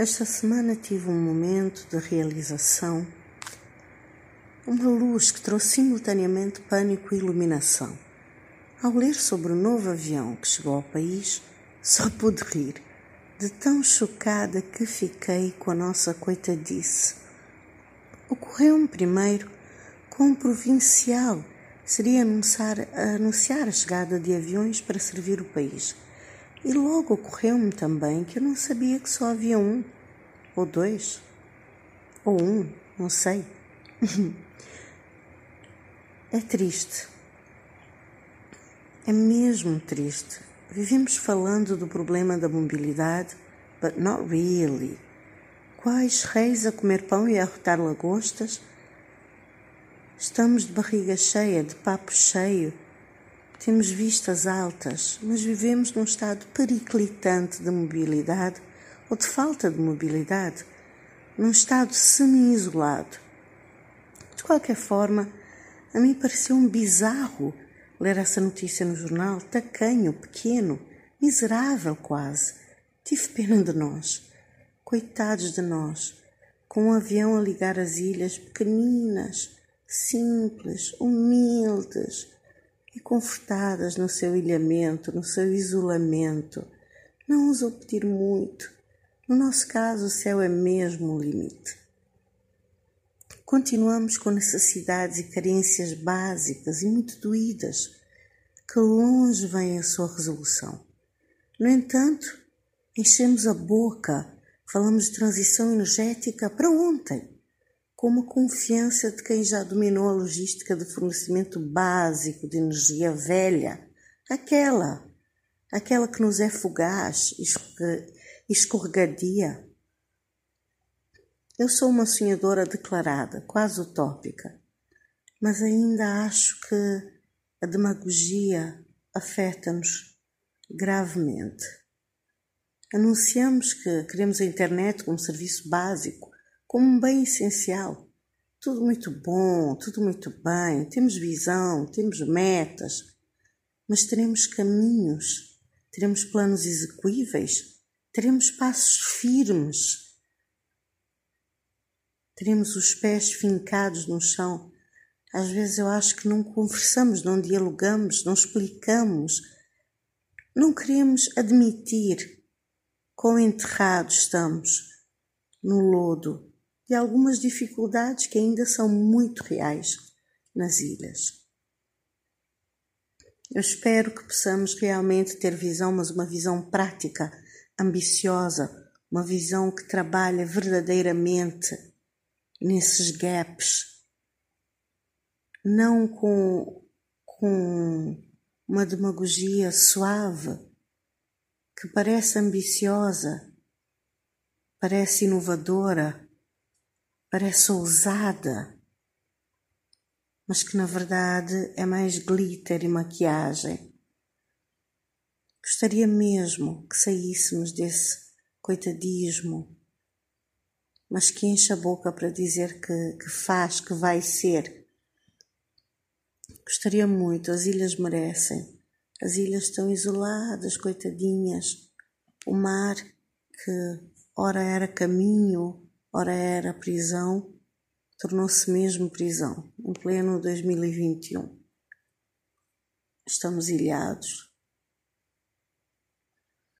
Esta semana tive um momento de realização, uma luz que trouxe simultaneamente pânico e iluminação. Ao ler sobre o novo avião que chegou ao país, só pude rir, de tão chocada que fiquei com a nossa coitadice. Ocorreu-me primeiro com um provincial seria anunciar, anunciar a chegada de aviões para servir o país. E logo ocorreu-me também que eu não sabia que só havia um, ou dois, ou um, não sei. é triste. É mesmo triste. Vivemos falando do problema da mobilidade, but not really. Quais reis a comer pão e a arrotar lagostas? Estamos de barriga cheia, de papo cheio temos vistas altas, mas vivemos num estado periclitante de mobilidade ou de falta de mobilidade, num estado semi-isolado. De qualquer forma, a mim pareceu um bizarro ler essa notícia no jornal, tacanho, pequeno, miserável quase. Tive pena de nós, coitados de nós, com um avião a ligar as ilhas pequeninas, simples, humildes e confortadas no seu ilhamento, no seu isolamento. Não ousou pedir muito. No nosso caso, o céu é mesmo o limite. Continuamos com necessidades e carências básicas e muito doídas, que longe vem a sua resolução. No entanto, enchemos a boca, falamos de transição energética para ontem com uma confiança de quem já dominou a logística de fornecimento básico de energia velha, aquela, aquela que nos é fugaz, escorregadia. Eu sou uma sonhadora declarada, quase utópica, mas ainda acho que a demagogia afeta-nos gravemente. Anunciamos que queremos a internet como serviço básico, como um bem essencial. Tudo muito bom, tudo muito bem, temos visão, temos metas, mas teremos caminhos, teremos planos execuíveis, teremos passos firmes, teremos os pés fincados no chão. Às vezes eu acho que não conversamos, não dialogamos, não explicamos, não queremos admitir quão enterrados estamos no lodo de algumas dificuldades que ainda são muito reais nas ilhas. Eu espero que possamos realmente ter visão, mas uma visão prática, ambiciosa, uma visão que trabalha verdadeiramente nesses gaps, não com, com uma demagogia suave que parece ambiciosa, parece inovadora, parece ousada, mas que na verdade é mais glitter e maquiagem. Gostaria mesmo que saíssemos desse coitadismo, mas que enche a boca para dizer que, que faz, que vai ser. Gostaria muito, as ilhas merecem. As ilhas estão isoladas, coitadinhas. O mar, que ora era caminho, Ora era prisão, tornou-se mesmo prisão, em pleno 2021. Estamos ilhados,